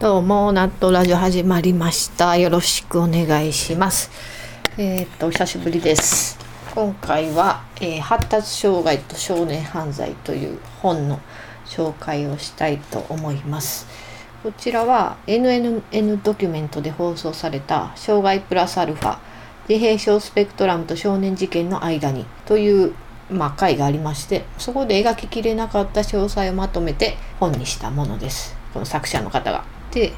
どうも、ナットラジオ始まりました。よろしくお願いします。えっ、と、お久しぶりです。今回は、えー、発達障害と少年犯罪という本の紹介をしたいと思います。こちらは NNN ドキュメントで放送された障害プラスアルファ自閉症スペクトラムと少年事件の間にというまあ、回がありましてそこで描ききれなかった詳細をまとめて本にしたものですこの作者の方が。で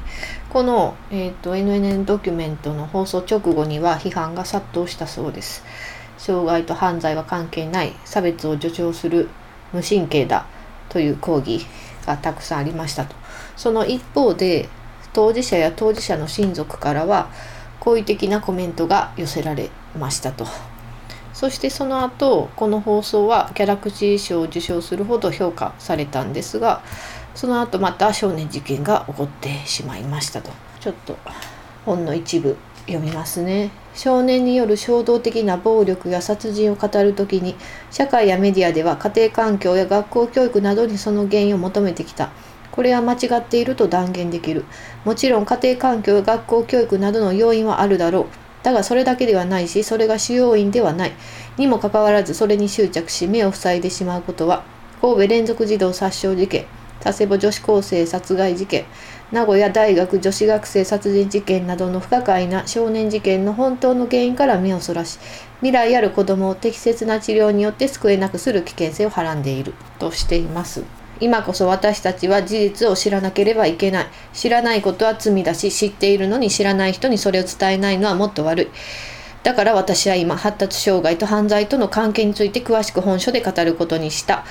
この、えーと、NNN ドキュメントの放送直後には批判が殺到したそうです。障害と犯罪は関係ない差別を助長する無神経だという抗議がたくさんありましたと。その一方で当事者や当事者の親族からは好意的なコメントが寄せられましたと。そしてその後この放送はギャラクシー賞を受賞するほど評価されたんですがその後また少年事件が起こってしまいましたと。ちょっと本の一部読みますね。少年による衝動的な暴力や殺人を語る時に社会やメディアでは家庭環境や学校教育などにその原因を求めてきた。これは間違っていると断言できる。もちろん家庭環境や学校教育などの要因はあるだろう。だがそれだけではないし、それが主要因ではない。にもかかわらずそれに執着し目を塞いでしまうことは、神戸連続児童殺傷事件、佐世保女子高生殺害事件、名古屋大学女子学生殺人事件などの不可解な少年事件の本当の原因から目をそらし、未来ある子供を適切な治療によって救えなくする危険性をはらんでいるとしています。今こそ私たちは事実を知らなければいけない。知らないことは罪だし、知っているのに知らない人にそれを伝えないのはもっと悪い。だから私は今、発達障害と犯罪との関係について詳しく本書で語ることにした。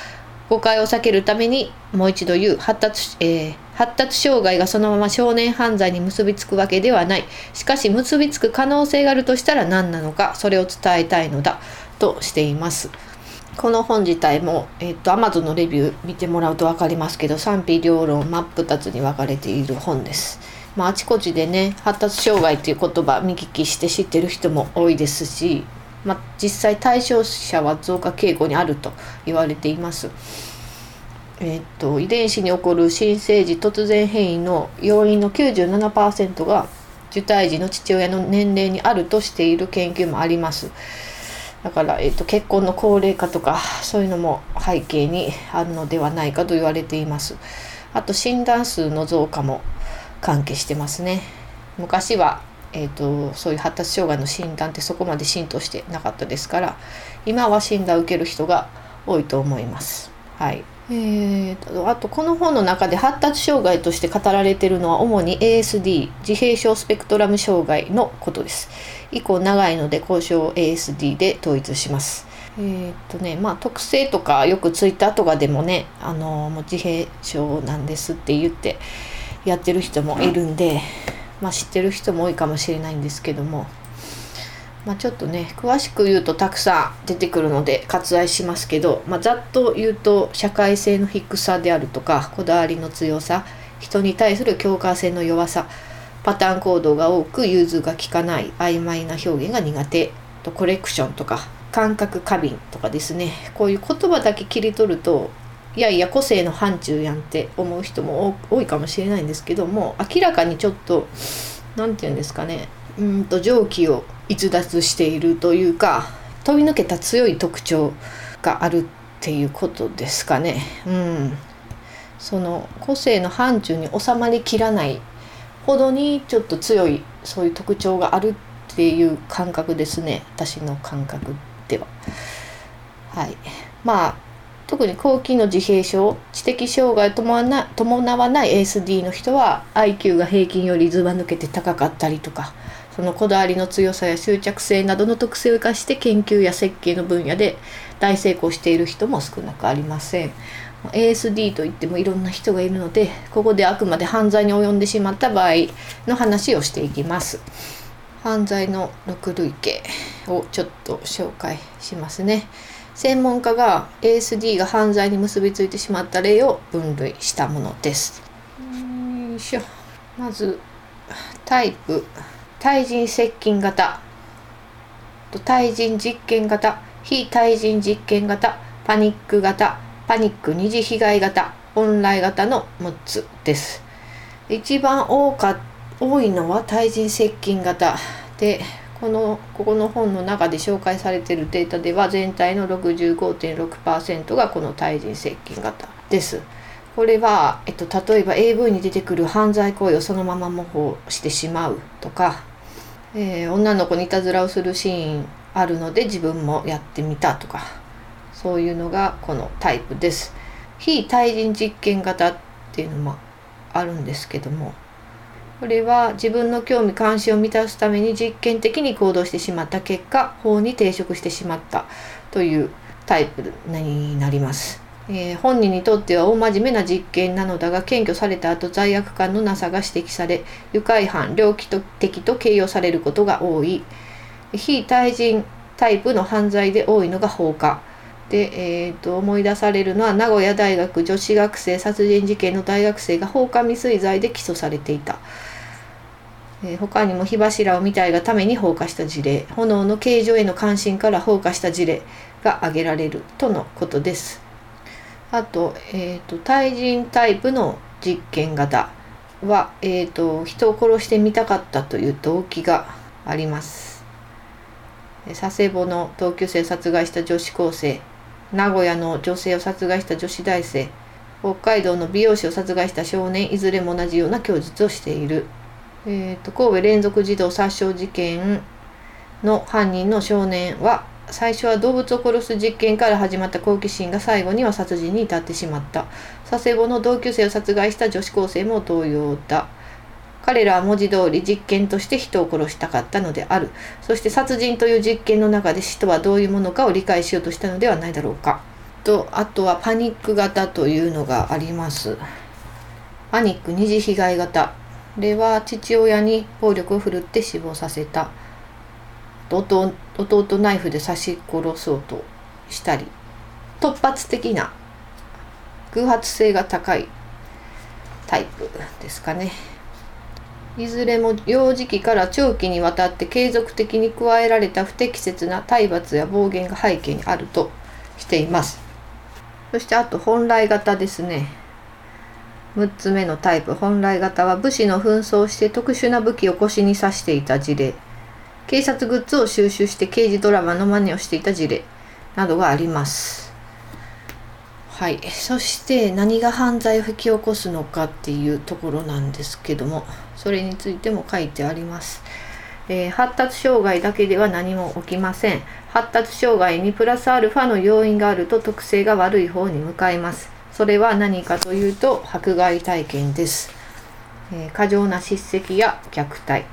誤解を避けるためにもう一度言う発達,、えー、発達障害がそのまま少年犯罪に結びつくわけではないしかし結びつく可能性があるとしたら何なのかそれを伝えたいのだとしています。この本自体も、えっ、と、Amazon のレビュー見てもらうと分かりますけど、賛否両論真っ二つに分かれている本です。まあ、あちこちでね、発達障害という言葉見聞きして知ってる人も多いですし、まあ、実際対象者は増加傾向にあると言われています。えっ、と、遺伝子に起こる新生児突然変異の要因の97%が受胎児の父親の年齢にあるとしている研究もあります。だから、えーと、結婚の高齢化とかそういうのも背景にあるのではないかと言われています。あと診断数の増加も関係してますね。昔は、えーと、そういう発達障害の診断ってそこまで浸透してなかったですから今は診断を受ける人が多いと思います。はい、えーと、あとこの本の中で発達障害として語られているのは主に ASD 自閉症スペクトラム障害のことです。以降長いので交渉 ASD で統一します。えー、っとねまあ特性とかよくツイッターとかでもねあの自閉症なんですって言ってやってる人もいるんで、まあ、知ってる人も多いかもしれないんですけども、まあ、ちょっとね詳しく言うとたくさん出てくるので割愛しますけど、まあ、ざっと言うと社会性の低さであるとかこだわりの強さ人に対する共感性の弱さパターン行動が多く融通が利かない曖昧な表現が苦手とコレクションとか感覚過敏とかですね。こういう言葉だけ切り取るといやいや個性の範疇やんって思う人も多いかもしれないんですけども明らかにちょっと何て言うんですかねうんと蒸気を逸脱しているというか飛び抜けた強い特徴があるっていうことですかね。うん、その個性の範疇に収まりきらないほどにちょっと強いそういう特徴があるっていう感覚ですね私の感覚では。はい、まあ特に後期の自閉症知的障害を伴わない ASD の人は IQ が平均よりずば抜けて高かったりとかそのこだわりの強さや執着性などの特性を生かして研究や設計の分野で大成功している人も少なくありません。ASD といってもいろんな人がいるのでここであくまで犯罪に及んでしまった場合の話をしていきます犯罪の6類型をちょっと紹介しますね専門家が ASD が犯罪に結びついてしまった例を分類したものです。よいしょ。まずタイプ。対人接近型。対人実験型。非対人実験型。パニック型。パニック二次被害型。オンライン型の6つです。一番多か多いのは対人接近型。でこのここの本の中で紹介されているデータでは全体の65.6%がこの対人接近型です。これは、えっと、例えば AV に出てくる犯罪行為をそのまま模倣してしまうとか、えー、女の子にいたずらをするシーンあるので自分もやってみたとかそういうのがこのタイプです。非対人実験型っていうのもあるんですけどもこれは自分の興味関心を満たすために実験的に行動してしまった結果法に抵触してしまったというタイプになります。えー、本人にとっては大真面目な実験なのだが検挙された後罪悪感のなさが指摘され愉快犯猟奇的と形容されることが多い。非対人タイプの犯罪で多いのが放火。で、えーと、思い出されるのは名古屋大学女子学生殺人事件の大学生が放火未遂罪で起訴されていた、え、他にも火柱を見たいがために放火した事例。炎の形状への関心から放火した事例が挙げられるとのことです。あと,、えーと、対人タイプの実験型は、えーと、人を殺してみたかったという動機があります。佐世保の同級生を殺害した女子高生名古屋の女性を殺害した女子大生北海道の美容師を殺害した少年いずれも同じような供述をしている、えーと神戸連続児童殺傷事件の犯人の少年は最初は動物を殺す実験から始まった好奇心が最後には殺人に至ってしまった。佐世保の同級生を殺害した女子高生も同様だ。彼らは文字通り実験として人を殺したかったのである。そして殺人という実験の中で死とはどういうものかを理解しようとしたのではないだろうか。とあとはパニック型というのがあります。パニック二次被害型。れは父親に暴力を振るって死亡させた。弟弟ナイフで刺し殺そうとしたり。突発的な偶発性が高いタイプですかね。いずれも幼児期から長期にわたって継続的に加えられた不適切な体罰や暴言が背景にあるとしています。そしてあと本来型ですね。6つ目のタイプ本来型は武士の紛争して特殊な武器を腰に刺していた事例警察グッズを収集して刑事ドラマの真似をしていた事例などがあります。はい、そして何が犯罪を引き起こすのかっていうところなんですけどもそれについても書いてあります。えー、発達障害だけでは何も起きません。発達障害にプラスアルファの要因があると特性が悪い方に向かいます。それは何かというと迫害体験です。えー、過剰な叱責や虐待。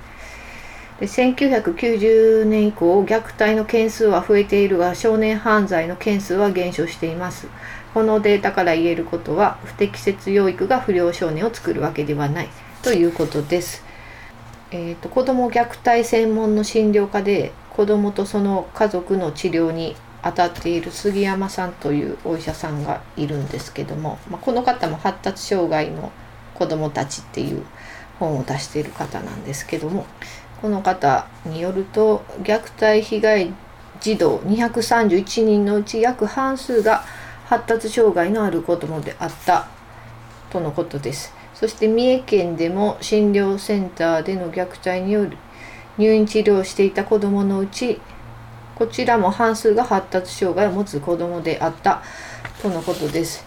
で1990年以降虐待の件数は増えているが少年犯罪の件数は減少していますこのデータから言えることは不適切養育が不良少年を作るわけではないということです、えーと、子ども虐待専門の診療科で子どもとその家族の治療に当たっている杉山さんというお医者さんがいるんですけども、まあ、この方も発達障害の子どもたちっていう本を出している方なんですけどもこの方によると虐待被害児童231人のうち約半数が発達障害のある子どもであったとのことです。そして三重県でも診療センターでの虐待による入院治療をしていた子どものうちこちらも半数が発達障害を持つ子どもであったとのことです。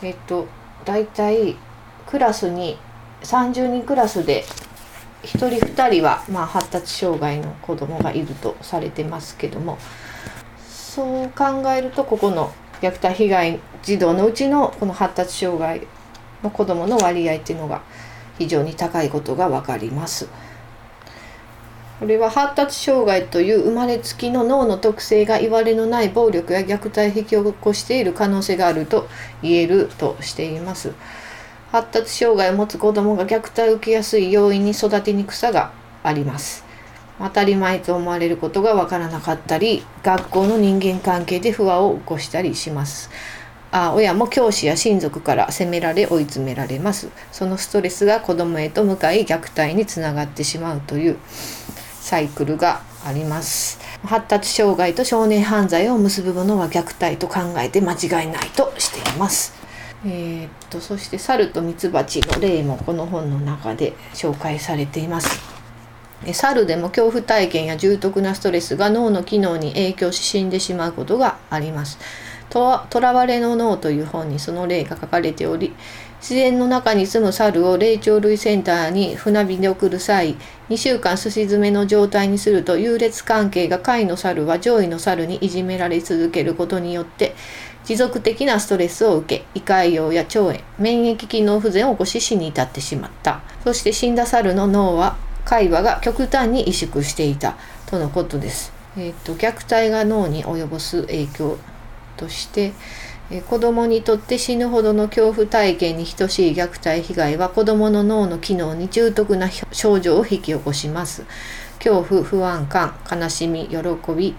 えっと大体クラスに30人クラスで1人2人は、まあ、発達障害の子どもがいるとされてますけどもそう考えるとここの虐待被害児童のうちのこの発達障害の子どもの割合っていうのが非常に高いことが分かります。これは発達障害という生まれつきの脳の特性がいわれのない暴力や虐待を引き起こしている可能性があると言えるとしています。発達障害を持つ子どもが虐待を受けやすい要因に育てにくさがあります。当たり前と思われることがわからなかったり学校の人間関係で不和を起こしたりします。あ親も教師や親族から責められ追い詰められます。そのストレスが子どもへと向かい虐待につながってしまうというサイクルがあります。発達障害と少年犯罪を結ぶものは虐待と考えて間違いないとしています。えー、っとそして猿とミツバチの例もこの本の中で紹介されています。猿でも恐怖体験や重篤なストレスが脳の機能に影響し死んでしまうことがあります。とらわれの脳という本にその例が書かれており自然の中に住む猿を霊長類センターに船便で送る際2週間すし詰めの状態にすると優劣関係が下位の猿は上位の猿にいじめられ続ける。ことによって持続的なストレスを受け胃潰瘍や腸炎免疫機能不全を起こし死に至ってしまった。そして死んだ猿の脳は海馬が極端に萎縮していた。とのことです。えーと、と虐待が脳に及ぼす影響。としてえ子供にとって死ぬほどの恐怖体験に等しい虐待被害は子供の脳の機能に重篤な症状を引き起こします。恐怖、不安感、悲しみ、喜び、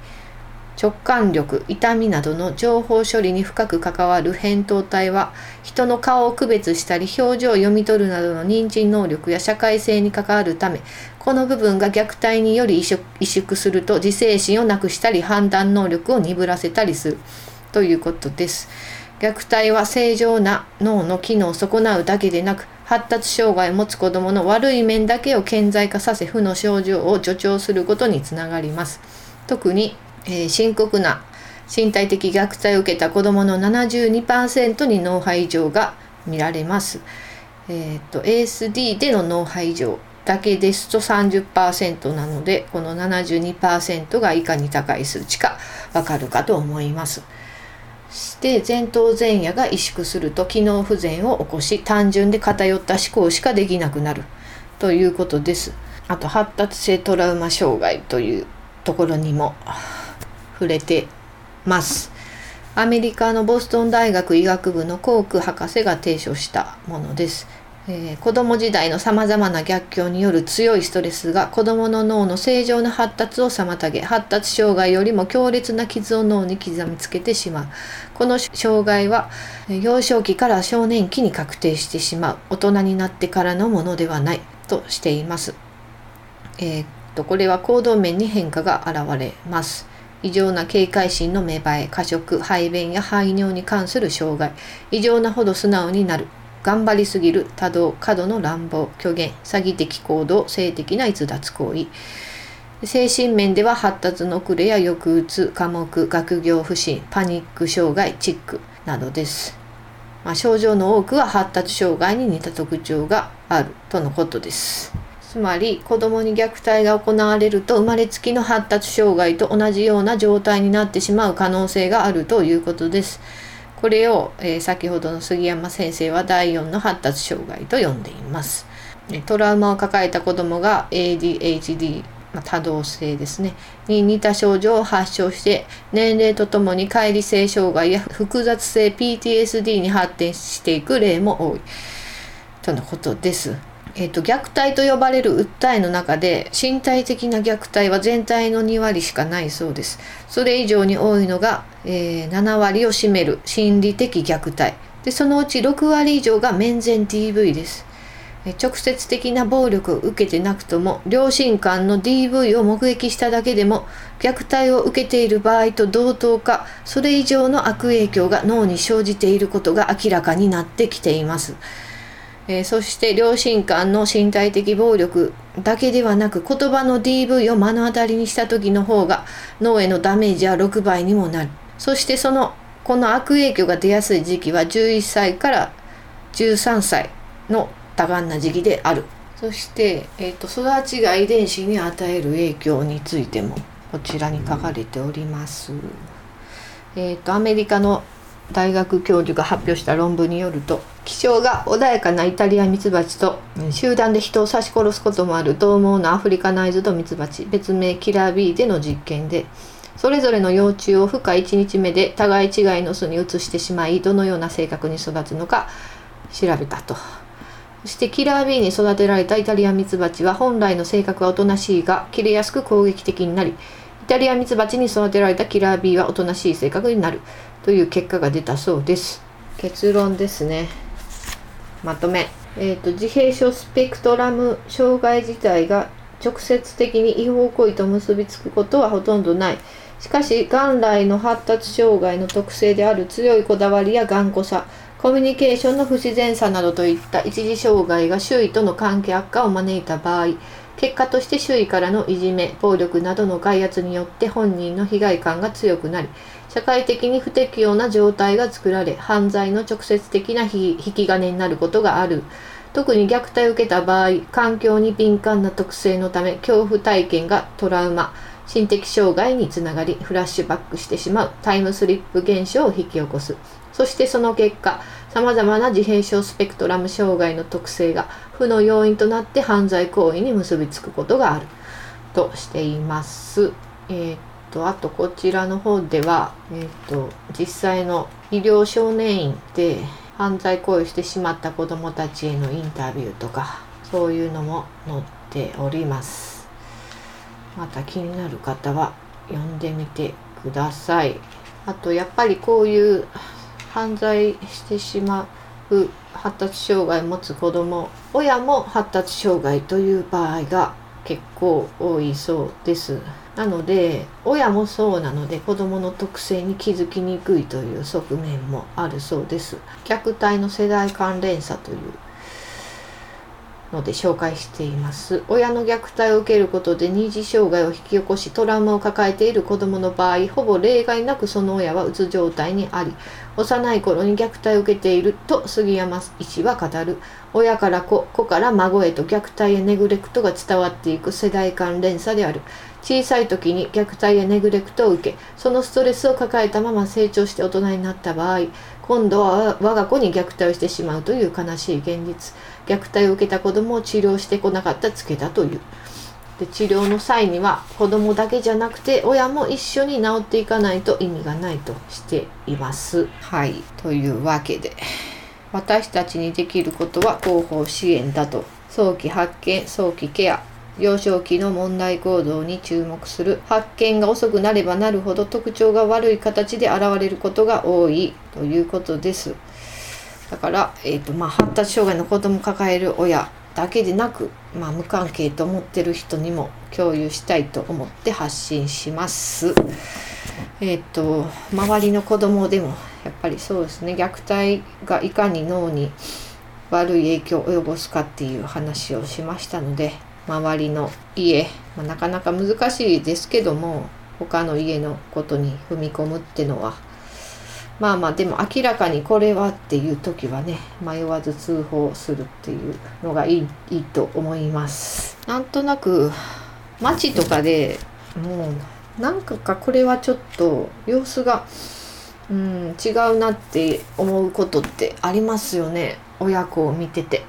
直感力、痛みなどの情報処理に深く関わる扁桃体は人の顔を区別したり表情を読み取るなどの認知能力や社会性に関わるためこの部分が虐待により萎縮すると自制心をなくしたり判断能力を鈍らせたりする。ということです。虐待は正常な脳の機能を損なうだけでなく発達障害を持つ子どもの悪い面だけを顕在化させ負の症状を助長することにつながります。特に、えー、深刻な身体的虐待を受けた子どもの72%に脳波異常が見られます。えーと、ASD での脳波異常だけですと30%なのでこの72%がいかに高い数値かわかるかと思います。して前頭前野が萎縮すると機能不全を起こし単純で偏った思考しかできなくなるということです。あと発達性トラウマ障害というところにも触れてます。アメリカのボストン大学医学部のコーク博士が提唱したものです。えー、子供時代のさまざまな逆境による強いストレスが子供の脳の正常な発達を妨げ発達障害よりも強烈な傷を脳に刻みつけてしまう。この障害は幼少期から少年期に確定してしまう。大人になってからのものではないとしています、えー、っとこれは行動面に変化が現れます。異常な警戒心の芽生え過食排便や排尿に関する障害。異常なほど素直になる。頑張りすぎる多動過度の乱暴虚言詐欺的行動性的な逸脱行為。精神面では発達の遅れや抑うつ科目学業不振パニック障害チックなどです、まあ、症状の多くは発達障害に似た特徴があるとのことです。つまり子供に虐待が行われると生まれつきの発達障害と同じような状態になってしまう可能性があるということです。これを、えー、先ほどの杉山先生は第4の発達障害と呼んでいます。トラウマを抱えた子どもが ADHD、ま、多動性ですねに似た症状を発症して年齢とともに乖離性障害や複雑性 PTSD に発展していく例も多いとのことです。えーと、虐待と呼ばれる訴えの中で身体的な虐待は全体の2割しかないそうです。それ以上に多いのが、えー、7割を占める心理的虐待でそのうち6割以上が面前 DV ですえ。直接的な暴力を受けてなくとも両親間の DV を目撃しただけでも虐待を受けている場合と同等かそれ以上の悪影響が脳に生じていることが明らかになってきています。えー、そして両親間の身体的暴力だけではなく言葉の DV を目の当たりにした時の方が脳へのダメージは6倍にもなるそしてそのこの悪影響が出やすい時期は11歳から13歳の多感な時期であるそして、えーと、育ちが遺伝子に与える影響についてもこちらに書かれております。えーとアメリカの大学教授が発表した論文によると気性が穏やかなイタリアミツバチと集団で人を刺し殺すこともある獰猛なアフリカナイズドミツバチ別名キラー B での実験でそれぞれの幼虫を孵化1日目で互い違いの巣に移してしまいどのような性格に育つのか調べたと。そしてキラー B に育てられたイタリアミツバチは本来の性格はおとなしいが切れやすく攻撃的になりイタリアミツバチに育てられたキラー B はおとなしい性格になるという結果が出たそうです。結論ですね。まとめ、えーと、自閉症スペクトラム障害自体が直接的に違法行為と結びつくことはほとんどない。しかし元来の発達障害の特性である強いこだわりや頑固さコミュニケーションの不自然さなどといった一時障害が周囲との関係悪化を招いた場合結果として周囲からのいじめ暴力などの外圧によって本人の被害感が強くなり社会的に不適応な状態が作られ犯罪の直接的な引き金になることがある。特に虐待を受けた場合環境に敏感な特性のため恐怖体験がトラウマ心的障害につながりフラッシュバックしてしまうタイムスリップ現象を引き起こす。そしてその結果さまざまな自閉症スペクトラム障害の特性が負の要因となって犯罪行為に結びつくことがあるとしています。えー、っとあとこちらの方では、えー、っと実際の医療少年院で犯罪行為してしまった子どもたちへのインタビューとかそういうのも載っております。また気になる方は読んでみてください。あとやっぱりこういう犯罪してしまう発達障害を持つ子ども親も発達障害という場合が結構多いそうです。なので親もそうなので子どもの特性に気づきにくいという側面もあるそうです。虐待の世代関連差というので紹介しています。親の虐待を受けることで二次障害を引き起こしトラウマを抱えている子どもの場合ほぼ例外なくその親はうつ状態にあり幼い頃に虐待を受けていると杉山医師は語る。親から子子から孫へと虐待やネグレクトが伝わっていく世代間連鎖である。小さい時に虐待やネグレクトを受けそのストレスを抱えたまま成長して大人になった場合今度は我が子に虐待をしてしまうという悲しい現実。虐待を受けた子どもを治療してこなかったつけだという。で治療の際には子どもだけじゃなくて親も一緒に治っていかないと意味がないとしています。はいというわけで私たちにできることは後方支援だと。早期発見早期ケア幼少期の問題行動に注目する。発見が遅くなればなるほど特徴が悪い形で現れることが多いということです。だから、えーとまあ、発達障害の子供を抱える親だけでなく、まあ、無関係と思ってる人にも共有したいと思って発信します。えっ、ー、と周りの子供でもやっぱりそうですね虐待がいかに脳に悪い影響を及ぼすかっていう話をしましたので周りの家、まあ、なかなか難しいですけども他の家のことに踏み込むってのはまあまあでも明らかにこれはっていう時はね迷わず通報するっていうのがいいいいと思います。なんとなく街とかでもうなんかかこれはちょっと様子がうん違うなって思うことってありますよね。親子を見てて。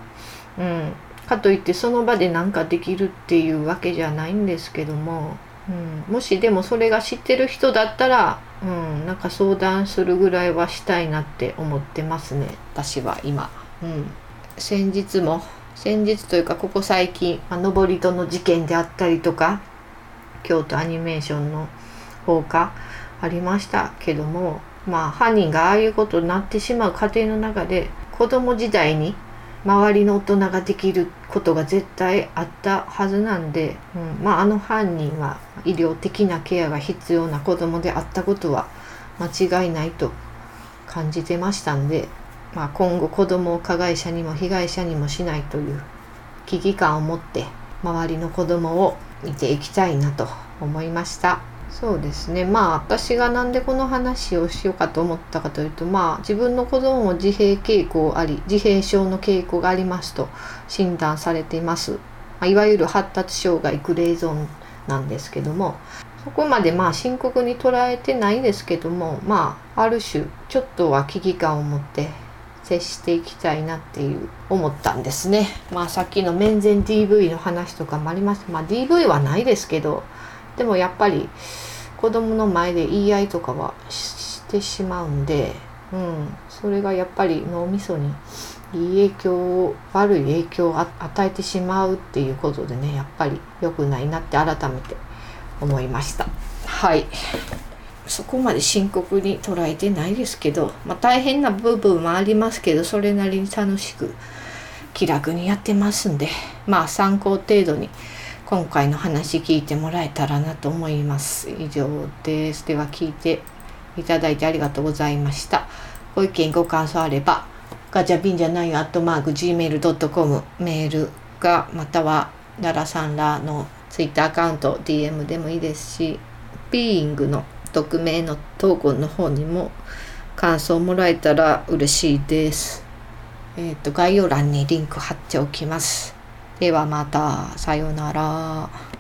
うん、かといってその場で何かできるっていうわけじゃないんですけども、うん、もしでもそれが知ってる人だったら、うん、なんか相談するぐらいはしたいなって思ってますね私は今。うん、先日も先日というかここ最近、まあ、登戸の事件であったりとか京都アニメーションの放火ありましたけどもまあ犯人がああいうことになってしまう過程の中で子供時代に周りの大人ができることが絶対あったはずなんで、うん、まああの犯人は医療的なケアが必要な子供であったことは間違いないと感じてましたんで、まあ、今後子供を加害者にも被害者にもしないという危機感を持って周りの子供を見ていきたいなと思いました。そうですね。まあ私が何でこの話をしようかと思ったかというとまあ自分の子供も自閉傾向あり自閉症の傾向がありますと診断されています、まあ、いわゆる発達障害グレーゾーンなんですけどもそこまでまあ深刻に捉えてないですけどもまあある種ちょっとは危機感を持って接していきたいなっていう思ったんですね。まあさっきの面前 DV の話とかもありました。まあ DV はないですけどでもやっぱり子供の前で言い合いとかはしてしまうんで、うん、それがやっぱり脳みそにいい影響を悪い影響を与えてしまうっていうことでねやっぱり良くないなって改めて思いました。はい。そこまで深刻に捉えてないですけど、まあ、大変な部分もありますけどそれなりに楽しく気楽にやってますんでまあ参考程度に今回の話聞いてもらえたらなと思います。以上です。では聞いていただいてありがとうございました。ご意見ご感想あればガチャピンじゃないよ、アットマーク、gmail.com メールが、または、ララさんらのツイッターアカウント、DM でもいいですし、ピーイングの匿名の投稿の方にも感想もらえたら嬉しいです。えっ、と、概要欄にリンク貼っておきます。ではまた、さようなら。